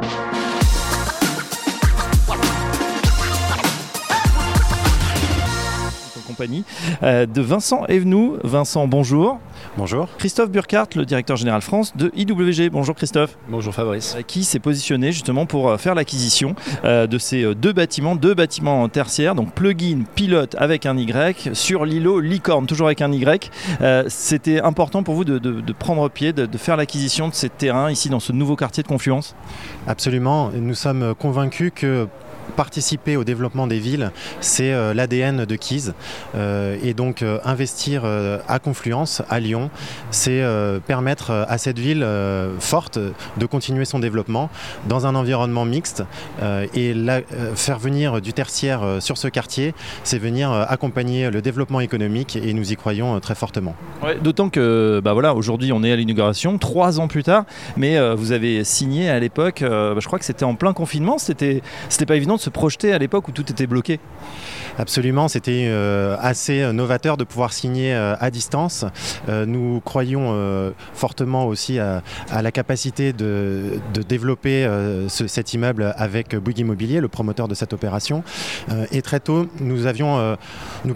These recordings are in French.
Thank you. Compagnie euh, de Vincent Evenou. Vincent, bonjour. Bonjour. Christophe Burkhardt, le directeur général France de IWG. Bonjour Christophe. Bonjour Fabrice. Euh, Qui s'est positionné justement pour euh, faire l'acquisition de ces deux bâtiments, deux bâtiments tertiaires, donc plugin pilote avec un Y sur l'îlot Licorne, toujours avec un Y. C'était important pour vous de, de- de prendre pied, de, de faire l'acquisition de ces terrains ici dans ce nouveau quartier de Confluence? Absolument. Nous sommes convaincus que participer au développement des villes, c'est euh, l'ADN de Keys. Euh, et donc euh, investir à Confluence, à Lyon, c'est permettre à cette ville forte de continuer son développement dans un environnement mixte. Et faire venir du tertiaire sur ce quartier, c'est venir accompagner le développement économique et nous y croyons très fortement. D'autant que bah voilà, aujourd'hui on est à l'inauguration, trois ans plus tard, mais vous avez signé à l'époque, bah, je crois que c'était en plein confinement, c'était pas évident se projeter à l'époque où tout était bloqué. Absolument, c'était euh, assez novateur de pouvoir signer euh, à distance. Euh, nous croyons euh, fortement aussi à, la capacité de, développer euh, ce- cet immeuble avec Bouygues Immobilier, le promoteur de cette opération. Euh, et très tôt, nous euh,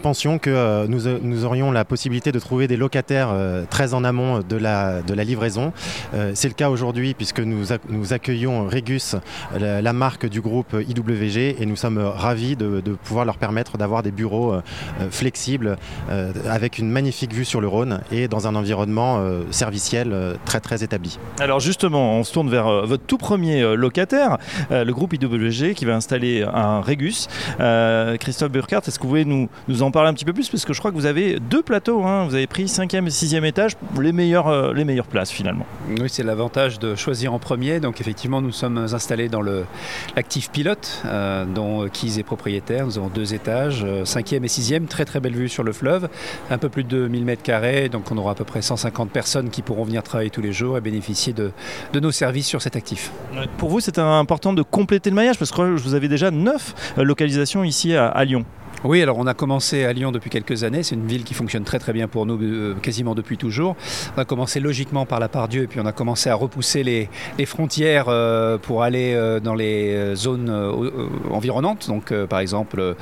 pensions que euh, nous, aurions la possibilité de trouver des locataires euh, très en amont de la, livraison. Euh, C'est le cas aujourd'hui puisque nous accueillons Regus, la, la marque du groupe IWG, et nous sommes ravis de, de pouvoir leur permettre d'avoir des bureaux euh, euh, flexibles euh, avec une magnifique vue sur le Rhône et dans un environnement euh, serviciel euh, très très établi. Alors justement, on se tourne vers euh, votre tout premier euh, locataire, euh, le groupe IWG qui va installer un Régus. Euh, Christophe Burkhardt, est-ce que vous pouvez nous, nous en parler un petit peu plus? Parce que je crois que vous avez deux plateaux, hein. vous avez pris cinquième et sixième étage, les meilleures, euh, les meilleures places finalement. Oui, c'est l'avantage de choisir en premier. Donc effectivement, nous sommes installés dans le- l'actif pilote euh, dont Keys est propriétaire. Nous avons deux étages, euh, cinquième et sixième, très très belle vue sur le fleuve, un peu plus de 2000 mètres carrés. Donc on aura à peu près 150 personnes qui pourront venir travailler tous les jours et bénéficier de, nos services sur cet actif. Pour vous, c'était important de compléter le maillage parce que vous avez déjà neuf euh, localisations ici à Lyon. Oui, alors on a commencé à Lyon depuis quelques années. C'est une ville qui fonctionne très très bien pour nous, euh, quasiment depuis toujours. On a commencé logiquement par la Pardieu, et puis on a commencé à repousser les, les frontières euh, pour aller euh, dans les zones environnantes. Donc, par exemple,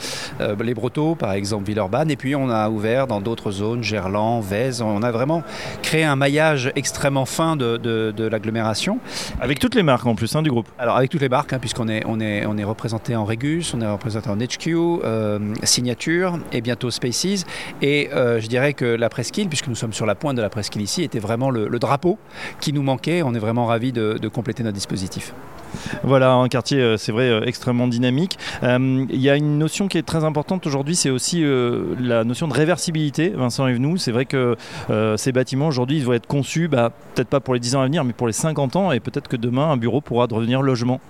les Brotteaux, par exemple Villeurbanne. Et puis on a ouvert dans d'autres zones, Gerland, Vèze. On a vraiment créé un maillage extrêmement fin de, de- de l'agglomération. Avec toutes les marques en plus hein, du groupe. Alors avec toutes les marques, hein, puisqu'on est, on est, on est représenté en Regus, on est représenté en HQ, Signature et bientôt Spaces. Et euh, je dirais que la presqu'île, puisque nous sommes sur la pointe de la presqu'île ici, était vraiment le, drapeau qui nous manquait. On est vraiment ravis de, compléter notre dispositif. Voilà, un quartier, euh, c'est vrai, euh, extrêmement dynamique. Il y a une notion qui est très importante aujourd'hui, c'est aussi la notion de réversibilité. Vincent Evenou, c'est vrai que ces bâtiments aujourd'hui, ils doivent être conçus, bah, peut-être pas pour les 10 ans à venir, mais pour les 50 ans, et peut-être que demain, un bureau pourra devenir logement.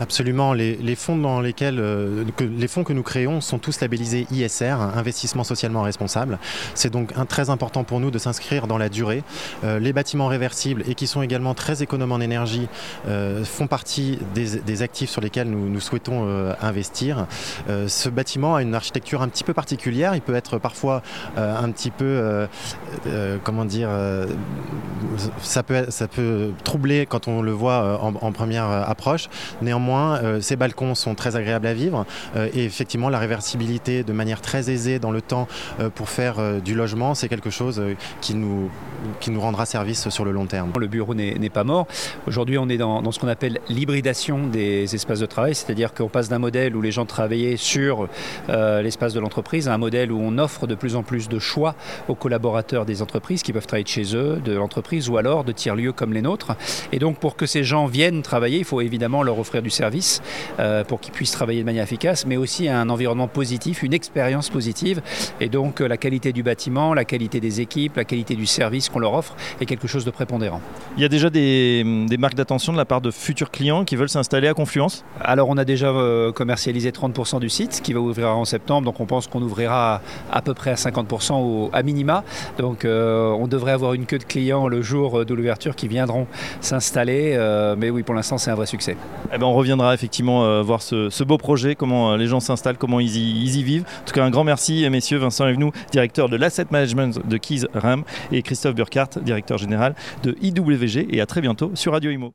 Absolument. Les, fonds dans lesquels euh, que, les fonds que nous créons sont tous labellisés ISR, investissement socialement responsable. C'est donc très important pour nous de s'inscrire dans la durée. Euh, les bâtiments réversibles et qui sont également très économes en énergie euh, font partie des, actifs sur lesquels nous, souhaitons investir. Ce bâtiment a une architecture un petit peu particulière. Il peut être parfois un petit peu, comment dire, ça peut, ça peut troubler quand on le voit en, en première approche. Néanmoins, euh, ces balcons sont très agréables à vivre euh, et effectivement, la réversibilité de manière très aisée dans le temps euh, pour faire du logement, c'est quelque chose qui nous, qui nous rendra service sur le long terme. Le bureau n'est pas mort. Aujourd'hui, on est dans, ce qu'on appelle l'hybridation des espaces de travail, c'est-à-dire qu'on passe d'un modèle où les gens travaillaient sur l'espace de l'entreprise à un modèle où on offre de plus en plus de choix aux collaborateurs des entreprises qui peuvent travailler de chez eux, de l'entreprise ou alors de tiers-lieux comme les nôtres. Et donc, pour que ces gens viennent travailler, il faut évidemment leur offrir du service euh, pour qu'ils puissent travailler de manière efficace, mais aussi un environnement positif, une expérience positive. Et donc, euh, la qualité du bâtiment, la qualité des équipes, la qualité du service qu'on leur offre est quelque chose de prépondérant. Il y a déjà des, des marques d'attention de la part de futurs clients qui veulent s'installer à Confluence? Alors on a déjà euh, commercialisé 30% du site qui va ouvrir en septembre, donc on pense qu'on ouvrira à, peu près à 50% au, à minima. Donc euh, on devrait avoir une queue de clients le jour de l'ouverture qui viendront s'installer. euh, mais oui, pour l'instant c'est un vrai succès. Eh ben, on reviendra effectivement euh, voir ce, beau projet, comment euh, les gens s'installent, comment ils y, vivent. En tout cas, un grand merci, messieurs. Vincent Evenou, directeur de l'asset management de Keys RAM, et Christophe Burkhardt, directeur général de IWG. Et à très bientôt sur Radio Imo.